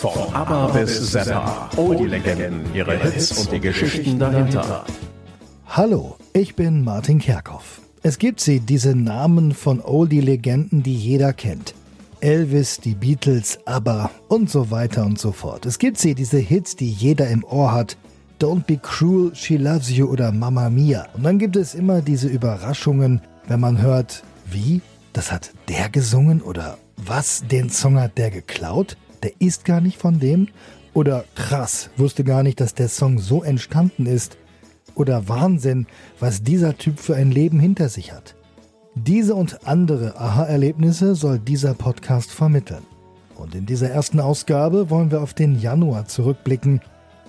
Von ABBA bis Zappa. All die Legenden, ihre Hits und die Geschichten dahinter. Hallo, ich bin Martin Kerkhoff. Es gibt sie, diese Namen von Oldie-Legenden, die jeder kennt. Elvis, die Beatles, ABBA und so weiter und so fort. Es gibt sie, diese Hits, die jeder im Ohr hat. Don't Be Cruel, She Loves You oder Mamma Mia. Und dann gibt es immer diese Überraschungen, wenn man hört, wie? Das hat der gesungen oder was? Den Song hat der geklaut? Der ist gar nicht von dem? Oder krass, wusste gar nicht, dass der Song so entstanden ist? Oder Wahnsinn, was dieser Typ für ein Leben hinter sich hat? Diese und andere Aha-Erlebnisse soll dieser Podcast vermitteln. Und in dieser ersten Ausgabe wollen wir auf den Januar zurückblicken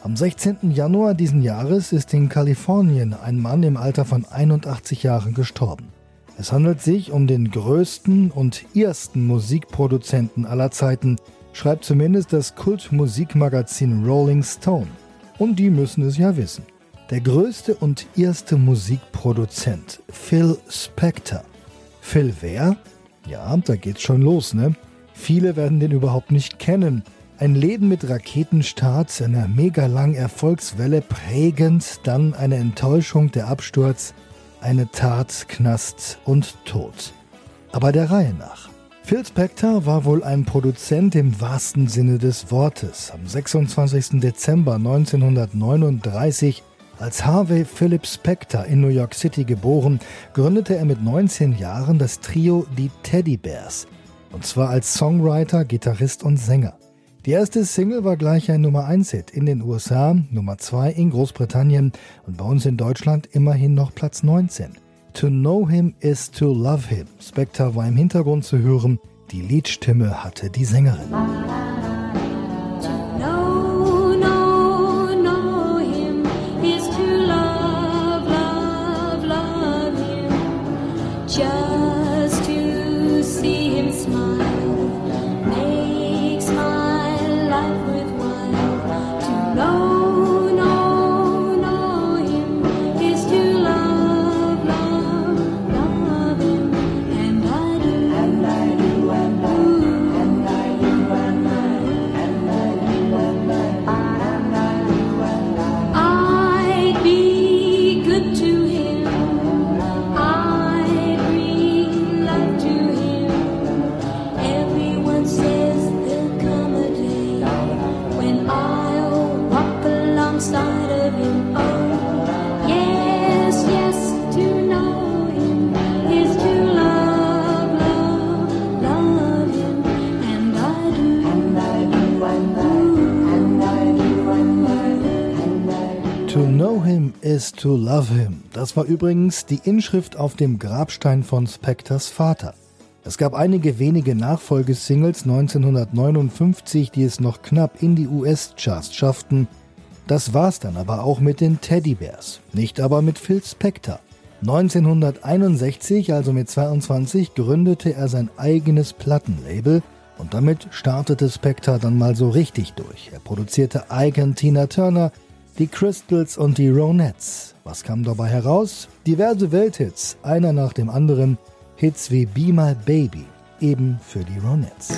am 16. Januar diesen Jahres ist in Kalifornien ein Mann im Alter von 81 Jahren gestorben. Es handelt sich um den größten und ersten Musikproduzenten aller Zeiten, schreibt zumindest das Kultmusikmagazin Rolling Stone. Und die müssen es ja wissen. Der größte und erste Musikproduzent, Phil Spector. Phil wer? Ja, da geht's schon los, ne? Viele werden den überhaupt nicht kennen. Ein Leben mit Raketenstart, einer mega langen Erfolgswelle prägend, dann eine Enttäuschung, der Absturz, eine Tat, Knast und Tod. Aber der Reihe nach. Phil Spector war wohl ein Produzent im wahrsten Sinne des Wortes. Am 26. Dezember 1939 als Harvey Philip Spector in New York City geboren, gründete er mit 19 Jahren das Trio Die Teddy Bears. Und zwar als Songwriter, Gitarrist und Sänger. Die erste Single war gleich ein Nummer 1 Hit in den USA, Nummer 2 in Großbritannien und bei uns in Deutschland immerhin noch Platz 19. To know him is to love him. Spectre war im Hintergrund zu hören, die Liedstimme hatte die Sängerin. To love him. Das war übrigens die Inschrift auf dem Grabstein von Spectors Vater. Es gab einige wenige Nachfolgesingles 1959, die es noch knapp in die US-Charts schafften. Das war's dann aber auch mit den Teddybears, nicht aber mit Phil Spector. 1961, also mit 22, gründete er sein eigenes Plattenlabel und damit startete Spector dann mal so richtig durch. Er produzierte Icon Tina Turner, die Crystals und die Ronettes. Was kam dabei heraus? Diverse Welthits, einer nach dem anderen, Hits wie Be My Baby, eben für die Ronettes.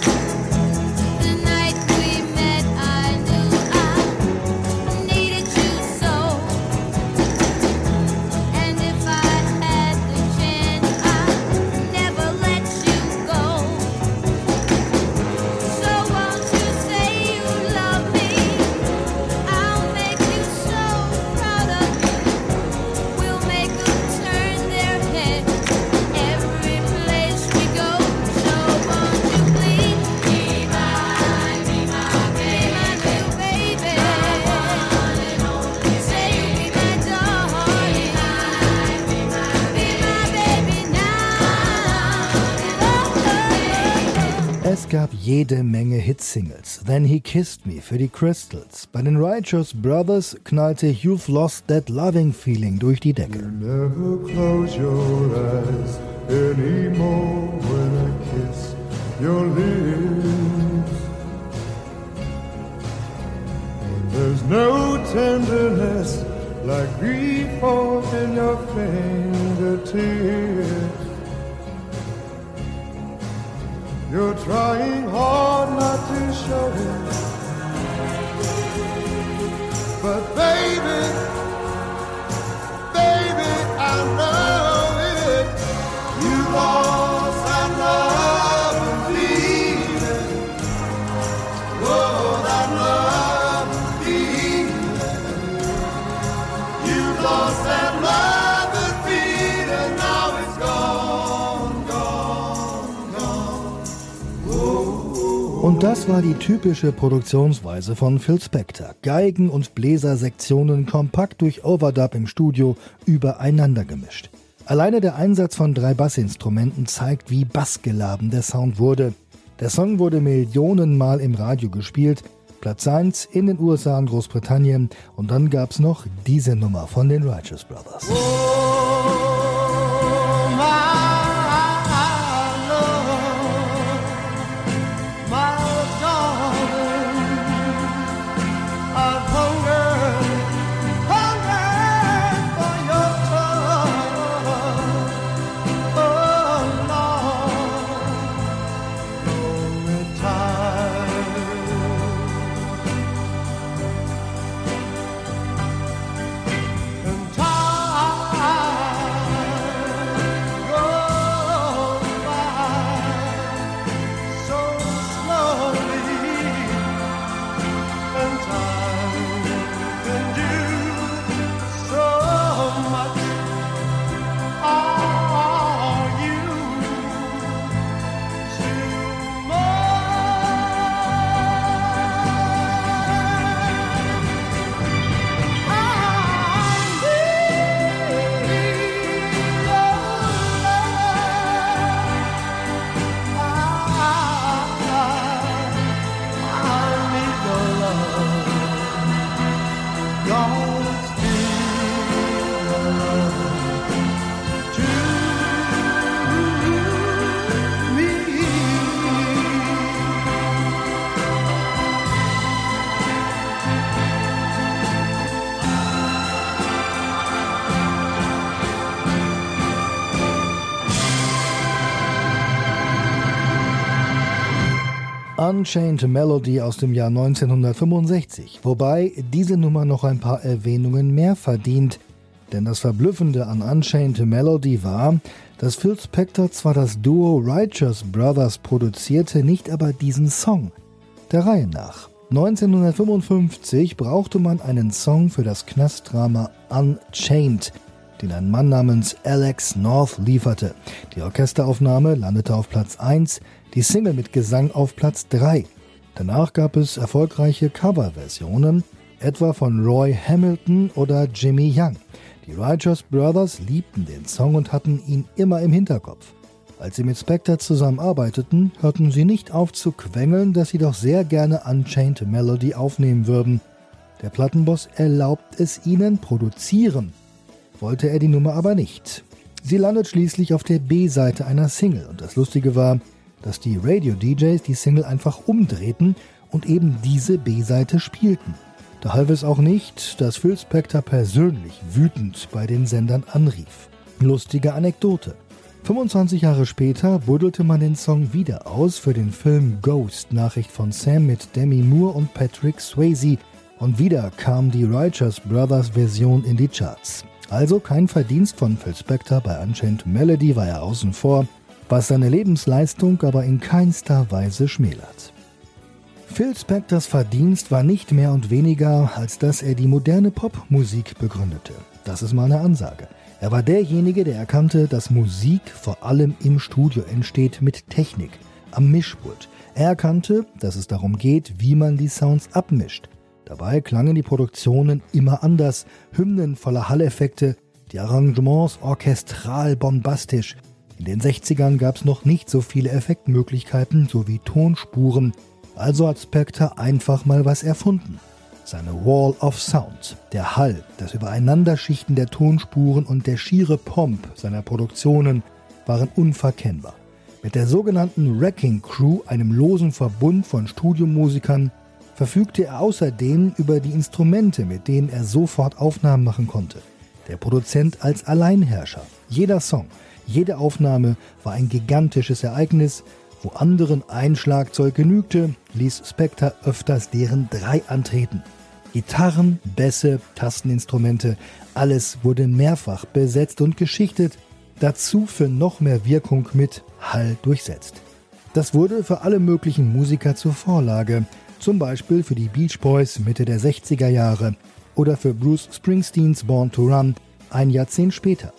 Gab jede Menge Hitsingles. Then He Kissed Me für die Crystals. Bei den Righteous Brothers knallte You've Lost That Loving Feeling durch die Decke. You never close your eyes anymore when I kiss your lips. There's no tenderness like before in your fingertips. You're trying hard not to show it. But baby, das war die typische Produktionsweise von Phil Spector. Geigen- und Bläsersektionen kompakt durch Overdub im Studio übereinander gemischt. Alleine der Einsatz von drei Bassinstrumenten zeigt, wie bassgeladen der Sound wurde. Der Song wurde Millionenmal im Radio gespielt, Platz 1 in den USA und Großbritannien und dann gab's noch diese Nummer von den Righteous Brothers. Oh. Unchained Melody aus dem Jahr 1965, wobei diese Nummer noch ein paar Erwähnungen mehr verdient, denn das Verblüffende an Unchained Melody war, dass Phil Spector zwar das Duo Righteous Brothers produzierte, nicht aber diesen Song. Der Reihe nach. 1955 brauchte man einen Song für das Knastdrama Unchained, den ein Mann namens Alex North lieferte. Die Orchesteraufnahme landete auf Platz 1, die Single mit Gesang auf Platz 3. Danach gab es erfolgreiche Coverversionen, etwa von Roy Hamilton oder Jimmy Young. Die Righteous Brothers liebten den Song und hatten ihn immer im Hinterkopf. Als sie mit Spectre zusammenarbeiteten, hörten sie nicht auf zu quengeln, dass sie doch sehr gerne Unchained Melody aufnehmen würden. Der Plattenboss erlaubt es ihnen, produzieren. Wollte er die Nummer aber nicht. Sie landet schließlich auf der B-Seite einer Single und das Lustige war, dass die Radio-DJs die Single einfach umdrehten und eben diese B-Seite spielten. Da half es auch nicht, dass Phil Spector persönlich wütend bei den Sendern anrief. Lustige Anekdote. 25 Jahre später buddelte man den Song wieder aus für den Film Ghost, Nachricht von Sam mit Demi Moore und Patrick Swayze. Und wieder kam die Righteous Brothers Version in die Charts. Also kein Verdienst von Phil Spector, bei Unchained Melody war er außen vor was seine Lebensleistung aber in keinster Weise schmälert. Phil Spectors Verdienst war nicht mehr und weniger, als dass er die moderne Popmusik begründete. Das ist mal eine Ansage. Er war derjenige, der erkannte, dass Musik vor allem im Studio entsteht mit Technik, am Mischpult. Er erkannte, dass es darum geht, wie man die Sounds abmischt. Dabei klangen die Produktionen immer anders, Hymnen voller Halleffekte, die Arrangements orchestral bombastisch, in den 60ern gab es noch nicht so viele Effektmöglichkeiten sowie Tonspuren, also hat Spectre einfach mal was erfunden. Seine Wall of Sound, der Hall, das Übereinanderschichten der Tonspuren und der schiere Pomp seiner Produktionen waren unverkennbar. Mit der sogenannten Wrecking Crew, einem losen Verbund von Studiomusikern, verfügte er außerdem über die Instrumente, mit denen er sofort Aufnahmen machen konnte. Der Produzent als Alleinherrscher. Jeder Song, jede Aufnahme war ein gigantisches Ereignis. Wo anderen ein Schlagzeug genügte, ließ Spectre öfters deren drei antreten. Gitarren, Bässe, Tasteninstrumente, alles wurde mehrfach besetzt und geschichtet, dazu für noch mehr Wirkung mit Hall durchsetzt. Das wurde für alle möglichen Musiker zur Vorlage, zum Beispiel für die Beach Boys Mitte der 60er Jahre oder für Bruce Springsteens Born to Run ein Jahrzehnt später.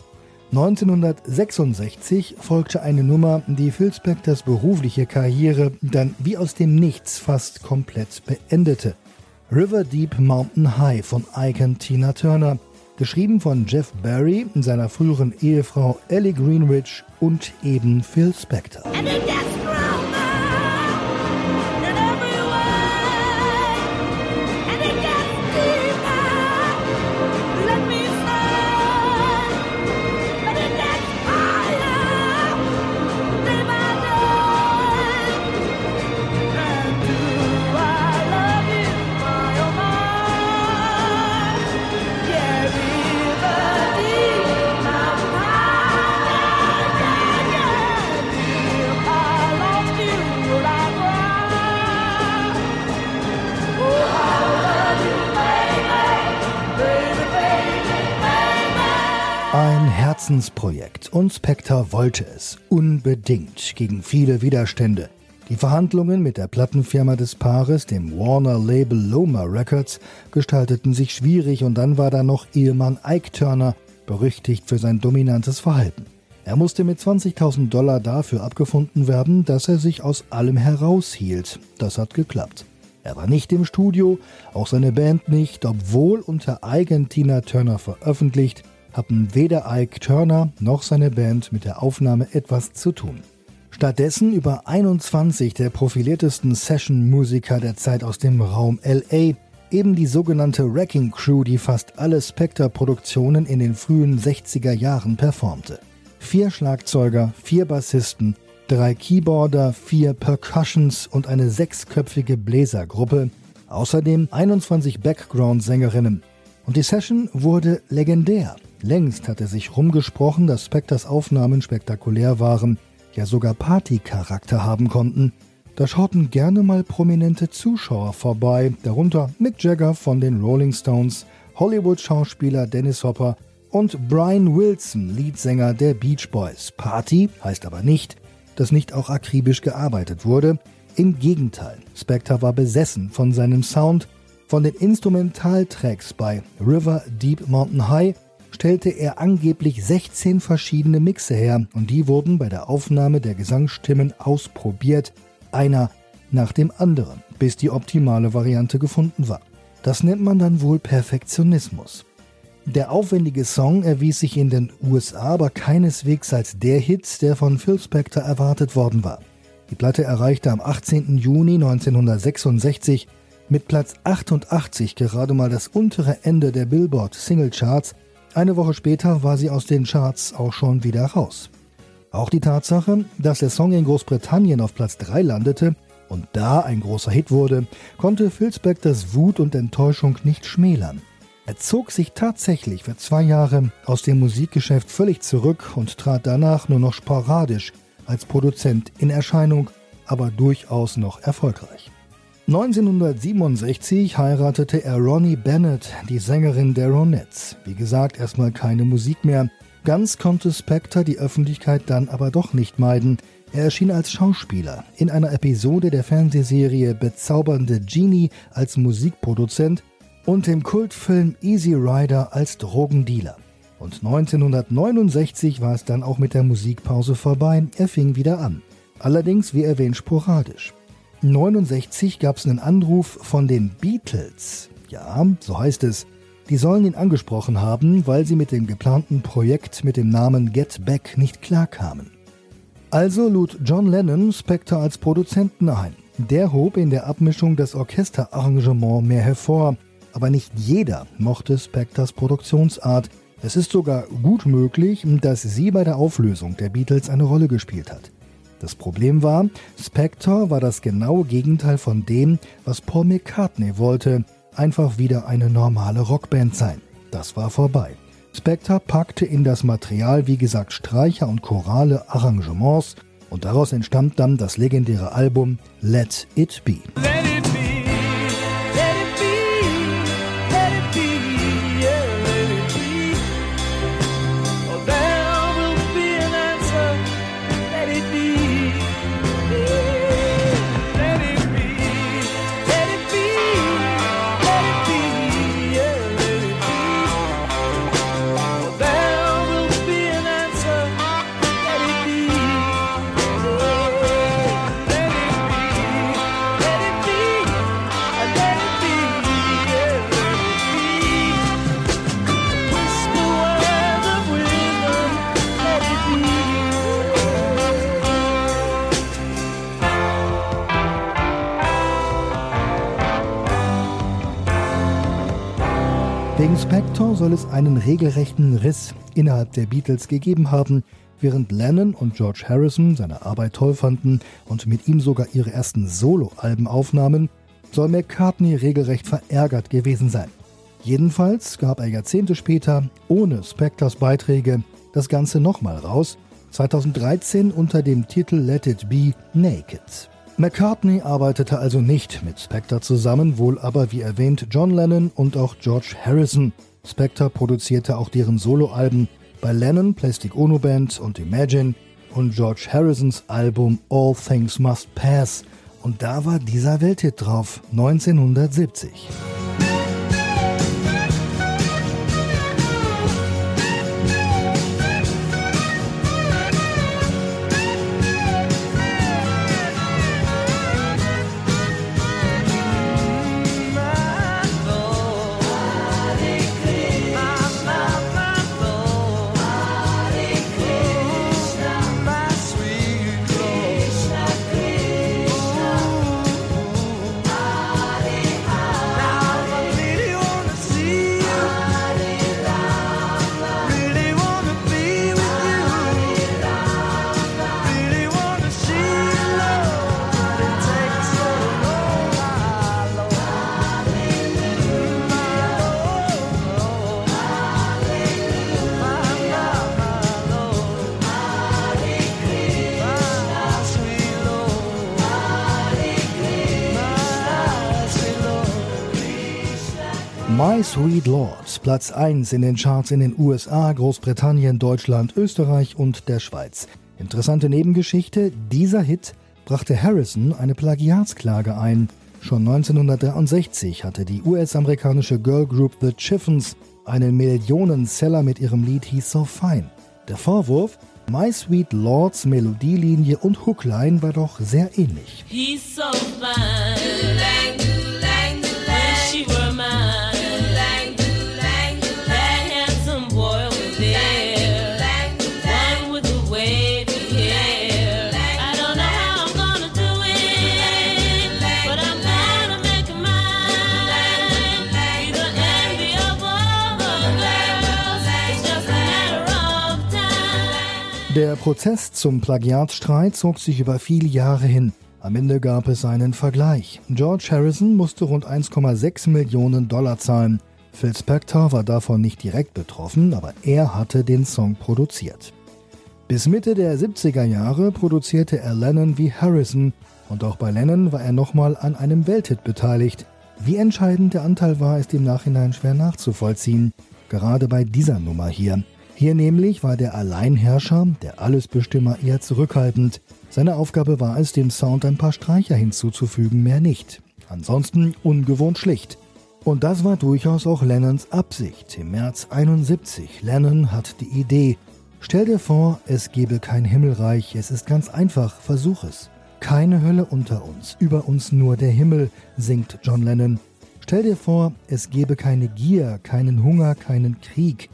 1966 folgte eine Nummer, die Phil Spectors berufliche Karriere dann wie aus dem Nichts fast komplett beendete. River Deep Mountain High von Icon Tina Turner, geschrieben von Jeff Barry, seiner früheren Ehefrau Ellie Greenwich und eben Phil Spector. Herzensprojekt und Spectre wollte es unbedingt gegen viele Widerstände. Die Verhandlungen mit der Plattenfirma des Paares, dem Warner Label Loma Records, gestalteten sich schwierig und dann war da noch Ehemann Ike Turner, berüchtigt für sein dominantes Verhalten. Er musste mit 20.000 Dollar dafür abgefunden werden, dass er sich aus allem heraushielt. Das hat geklappt. Er war nicht im Studio, auch seine Band nicht, obwohl unter eigen Tina Turner veröffentlicht, hatten weder Ike Turner noch seine Band mit der Aufnahme etwas zu tun. Stattdessen über 21 der profiliertesten Session-Musiker der Zeit aus dem Raum LA, eben die sogenannte Wrecking Crew, die fast alle Spectre-Produktionen in den frühen 60er Jahren performte. Vier Schlagzeuger, vier Bassisten, drei Keyboarder, vier Percussions und eine sechsköpfige Bläsergruppe, außerdem 21 Background-Sängerinnen. Und die Session wurde legendär. Längst hatte sich rumgesprochen, dass Spectors Aufnahmen spektakulär waren, ja sogar Partycharakter haben konnten. Da schauten gerne mal prominente Zuschauer vorbei, darunter Mick Jagger von den Rolling Stones, Hollywood-Schauspieler Dennis Hopper und Brian Wilson, Leadsänger der Beach Boys. Party heißt aber nicht, dass nicht auch akribisch gearbeitet wurde. Im Gegenteil, Spectre war besessen von seinem Sound, von den Instrumentaltracks bei River Deep Mountain High stellte er angeblich 16 verschiedene Mixe her und die wurden bei der Aufnahme der Gesangsstimmen ausprobiert, einer nach dem anderen, bis die optimale Variante gefunden war. Das nennt man dann wohl Perfektionismus. Der aufwendige Song erwies sich in den USA aber keineswegs als der Hit, der von Phil Spector erwartet worden war. Die Platte erreichte am 18. Juni 1966 mit Platz 88 gerade mal das untere Ende der Billboard Single Charts eine Woche später war sie aus den Charts auch schon wieder raus. Auch die Tatsache, dass der Song in Großbritannien auf Platz 3 landete und da ein großer Hit wurde, konnte Phil Spectors Wut und Enttäuschung nicht schmälern. Er zog sich tatsächlich für zwei Jahre aus dem Musikgeschäft völlig zurück und trat danach nur noch sporadisch als Produzent in Erscheinung, aber durchaus noch erfolgreich. 1967 heiratete er Ronnie Bennett, die Sängerin der Ronettes. Wie gesagt, erstmal keine Musik mehr. Ganz konnte Spector die Öffentlichkeit dann aber doch nicht meiden. Er erschien als Schauspieler in einer Episode der Fernsehserie Bezaubernde Genie als Musikproduzent und im Kultfilm Easy Rider als Drogendealer. Und 1969 war es dann auch mit der Musikpause vorbei, er fing wieder an. Allerdings, wie erwähnt, sporadisch. 1969 gab es einen Anruf von den Beatles. Ja, so heißt es. Die sollen ihn angesprochen haben, weil sie mit dem geplanten Projekt mit dem Namen Get Back nicht klarkamen. Also lud John Lennon Spector als Produzenten ein. Der hob in der Abmischung das Orchesterarrangement mehr hervor, aber nicht jeder mochte Spectors Produktionsart. Es ist sogar gut möglich, dass sie bei der Auflösung der Beatles eine Rolle gespielt hat. Das Problem war, Spector war das genaue Gegenteil von dem, was Paul McCartney wollte, einfach wieder eine normale Rockband sein. Das war vorbei. Spector packte in das Material, wie gesagt, Streicher und chorale Arrangements und daraus entstand dann das legendäre Album Let It Be. Let it soll es einen regelrechten Riss innerhalb der Beatles gegeben haben, während Lennon und George Harrison seine Arbeit toll fanden und mit ihm sogar ihre ersten Soloalben aufnahmen, soll McCartney regelrecht verärgert gewesen sein. Jedenfalls gab er Jahrzehnte später, ohne Spectors Beiträge, das Ganze nochmal raus, 2013 unter dem Titel Let It Be Naked. McCartney arbeitete also nicht mit Spector zusammen, wohl aber wie erwähnt John Lennon und auch George Harrison. Spector produzierte auch deren Soloalben bei Lennon Plastic Ono Band und Imagine und George Harrisons Album All Things Must Pass. Und da war dieser Welthit drauf, 1970. Sweet Lord, Platz 1 in den Charts in den USA, Großbritannien, Deutschland, Österreich und der Schweiz. Interessante Nebengeschichte, dieser Hit brachte Harrison eine Plagiatsklage ein. Schon 1963 hatte die US-amerikanische Girlgroup The Chiffons einen Millionenseller mit ihrem Lied He's So Fine. Der Vorwurf, My Sweet Lords Melodielinie und Hookline war doch sehr ähnlich. He's so fine. Der Prozess zum Plagiatstreit zog sich über viele Jahre hin. Am Ende gab es einen Vergleich. George Harrison musste rund 1,6 Millionen Dollar zahlen. Phil Spector war davon nicht direkt betroffen, aber er hatte den Song produziert. Bis Mitte der 70er Jahre produzierte er Lennon wie Harrison und auch bei Lennon war er nochmal an einem Welthit beteiligt. Wie entscheidend der Anteil war, ist im Nachhinein schwer nachzuvollziehen. Gerade bei dieser Nummer hier. Hier nämlich war der Alleinherrscher, der Allesbestimmer, eher zurückhaltend. Seine Aufgabe war es, dem Sound ein paar Streicher hinzuzufügen, mehr nicht. Ansonsten ungewohnt schlicht. Und das war durchaus auch Lennons Absicht. Im März 71. Lennon hat die Idee. Stell dir vor, es gebe kein Himmelreich. Es ist ganz einfach. Versuch es. Keine Hölle unter uns. Über uns nur der Himmel, singt John Lennon. Stell dir vor, es gebe keine Gier, keinen Hunger, keinen Krieg.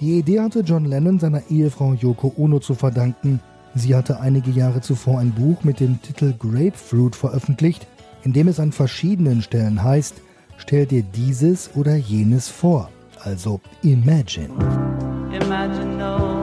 Die Idee hatte John Lennon seiner Ehefrau Yoko Ono zu verdanken. Sie hatte einige Jahre zuvor ein Buch mit dem Titel Grapefruit veröffentlicht, in dem es an verschiedenen Stellen heißt, stell dir dieses oder jenes vor, also imagine. Imagine no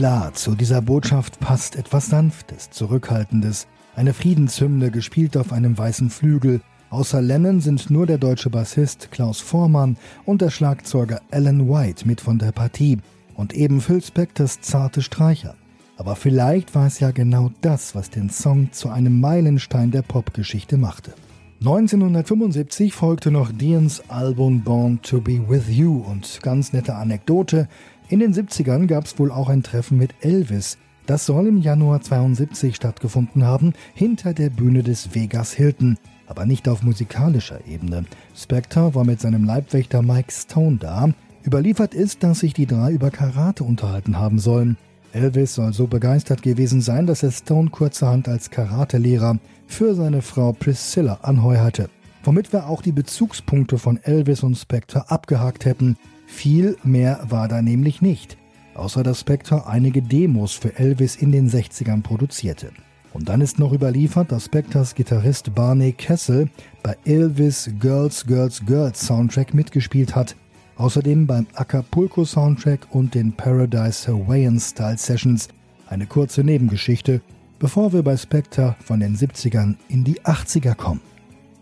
klar, zu dieser Botschaft passt etwas Sanftes, Zurückhaltendes, eine Friedenshymne gespielt auf einem weißen Flügel, Außer Lennon sind nur der deutsche Bassist Klaus Vormann und der Schlagzeuger Alan White mit von der Partie und eben Phil Spectors zarte Streicher. Aber vielleicht war es ja genau das, was den Song zu einem Meilenstein der Popgeschichte machte. 1975 folgte noch Dians Album Born to Be With You und ganz nette Anekdote, in den 70ern gab es wohl auch ein Treffen mit Elvis. Das soll im Januar 72 stattgefunden haben, hinter der Bühne des Vegas Hilton aber nicht auf musikalischer Ebene. Spectre war mit seinem Leibwächter Mike Stone da. Überliefert ist, dass sich die drei über Karate unterhalten haben sollen. Elvis soll so begeistert gewesen sein, dass er Stone kurzerhand als Karatelehrer für seine Frau Priscilla anheuerte. Womit wir auch die Bezugspunkte von Elvis und Spectre abgehakt hätten. Viel mehr war da nämlich nicht, außer dass Spectre einige Demos für Elvis in den 60ern produzierte. Und dann ist noch überliefert, dass Spectors Gitarrist Barney Kessel bei Elvis Girls Girls Girls Soundtrack mitgespielt hat. Außerdem beim Acapulco Soundtrack und den Paradise Hawaiian Style Sessions. Eine kurze Nebengeschichte, bevor wir bei Spectre von den 70ern in die 80er kommen.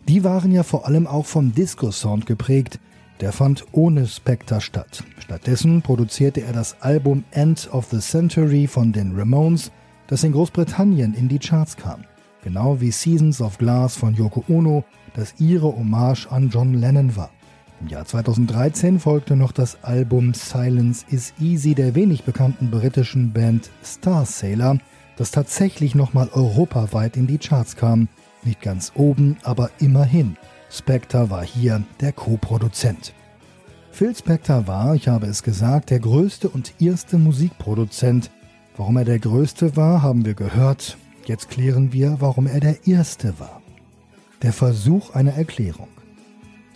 Die waren ja vor allem auch vom Disco-Sound geprägt. Der fand ohne Spectre statt. Stattdessen produzierte er das Album End of the Century von den Ramones das in Großbritannien in die Charts kam, genau wie Seasons of Glass von Yoko Ono, das ihre Hommage an John Lennon war. Im Jahr 2013 folgte noch das Album Silence is Easy der wenig bekannten britischen Band Star Sailor, das tatsächlich nochmal europaweit in die Charts kam. Nicht ganz oben, aber immerhin. Spectre war hier der Co-Produzent. Phil Spector war, ich habe es gesagt, der größte und erste Musikproduzent, Warum er der Größte war, haben wir gehört. Jetzt klären wir, warum er der Erste war. Der Versuch einer Erklärung.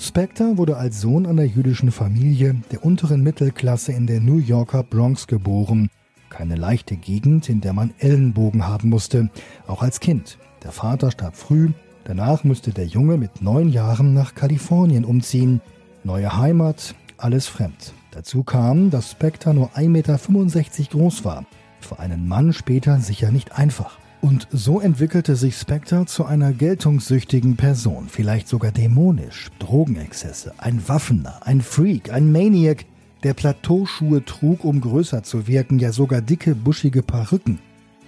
Spector wurde als Sohn einer jüdischen Familie der unteren Mittelklasse in der New Yorker Bronx geboren. Keine leichte Gegend, in der man Ellenbogen haben musste, auch als Kind. Der Vater starb früh, danach musste der Junge mit neun Jahren nach Kalifornien umziehen. Neue Heimat, alles fremd. Dazu kam, dass Spector nur 1,65 Meter groß war für einen Mann später sicher nicht einfach. Und so entwickelte sich Spectre zu einer geltungssüchtigen Person, vielleicht sogar dämonisch, Drogenexzesse, ein Waffener, ein Freak, ein Maniac, der Plateauschuhe trug, um größer zu wirken, ja sogar dicke, buschige Perücken.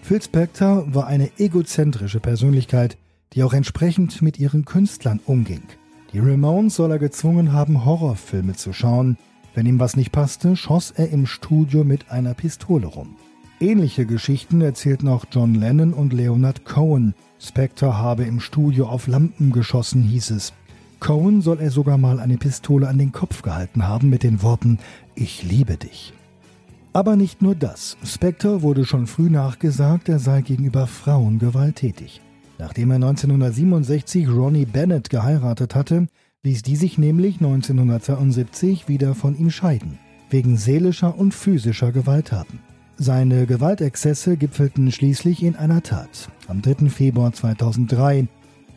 Phil Spector war eine egozentrische Persönlichkeit, die auch entsprechend mit ihren Künstlern umging. Die Ramones soll er gezwungen haben, Horrorfilme zu schauen. Wenn ihm was nicht passte, schoss er im Studio mit einer Pistole rum. Ähnliche Geschichten erzählten auch John Lennon und Leonard Cohen. Spectre habe im Studio auf Lampen geschossen, hieß es. Cohen soll er sogar mal eine Pistole an den Kopf gehalten haben mit den Worten Ich liebe dich. Aber nicht nur das. Spectre wurde schon früh nachgesagt, er sei gegenüber Frauen gewalttätig. Nachdem er 1967 Ronnie Bennett geheiratet hatte, ließ die sich nämlich 1972 wieder von ihm scheiden, wegen seelischer und physischer Gewalttaten. Seine Gewaltexzesse gipfelten schließlich in einer Tat. Am 3. Februar 2003,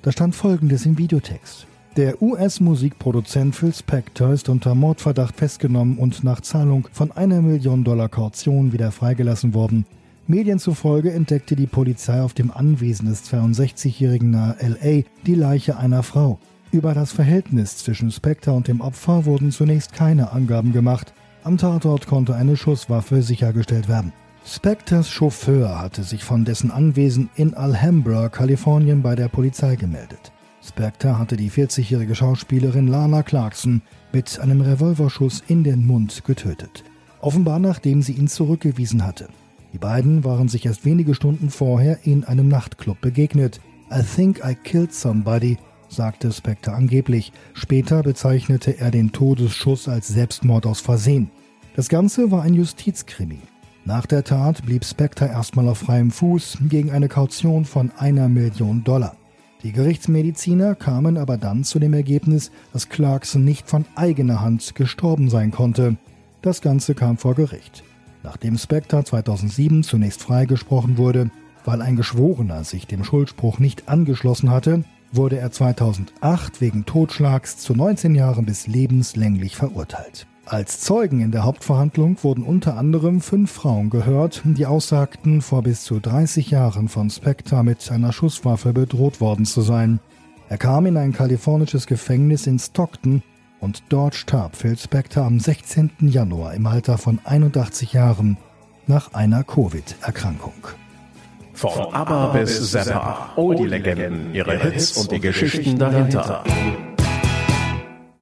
da stand folgendes im Videotext. Der US-Musikproduzent Phil Spector ist unter Mordverdacht festgenommen und nach Zahlung von einer Million Dollar Kaution wieder freigelassen worden. Medien zufolge entdeckte die Polizei auf dem Anwesen des 62-Jährigen nahe LA die Leiche einer Frau. Über das Verhältnis zwischen Spector und dem Opfer wurden zunächst keine Angaben gemacht. Am Tatort konnte eine Schusswaffe sichergestellt werden. Spectors Chauffeur hatte sich von dessen Anwesen in Alhambra, Kalifornien, bei der Polizei gemeldet. Spector hatte die 40-jährige Schauspielerin Lana Clarkson mit einem Revolverschuss in den Mund getötet. Offenbar nachdem sie ihn zurückgewiesen hatte. Die beiden waren sich erst wenige Stunden vorher in einem Nachtclub begegnet. I think I killed somebody, sagte Spector angeblich. Später bezeichnete er den Todesschuss als Selbstmord aus Versehen. Das Ganze war ein Justizkrimi. Nach der Tat blieb Spectre erstmal auf freiem Fuß gegen eine Kaution von einer Million Dollar. Die Gerichtsmediziner kamen aber dann zu dem Ergebnis, dass Clarkson nicht von eigener Hand gestorben sein konnte. Das Ganze kam vor Gericht. Nachdem Spectre 2007 zunächst freigesprochen wurde, weil ein Geschworener sich dem Schuldspruch nicht angeschlossen hatte, wurde er 2008 wegen Totschlags zu 19 Jahren bis lebenslänglich verurteilt. Als Zeugen in der Hauptverhandlung wurden unter anderem fünf Frauen gehört, die aussagten, vor bis zu 30 Jahren von Spectre mit einer Schusswaffe bedroht worden zu sein. Er kam in ein kalifornisches Gefängnis in Stockton und dort starb Phil Spector am 16. Januar im Alter von 81 Jahren nach einer Covid-Erkrankung. Von ABBA bis Zappa, all die Legenden, ihre Hits und die Geschichten dahinter.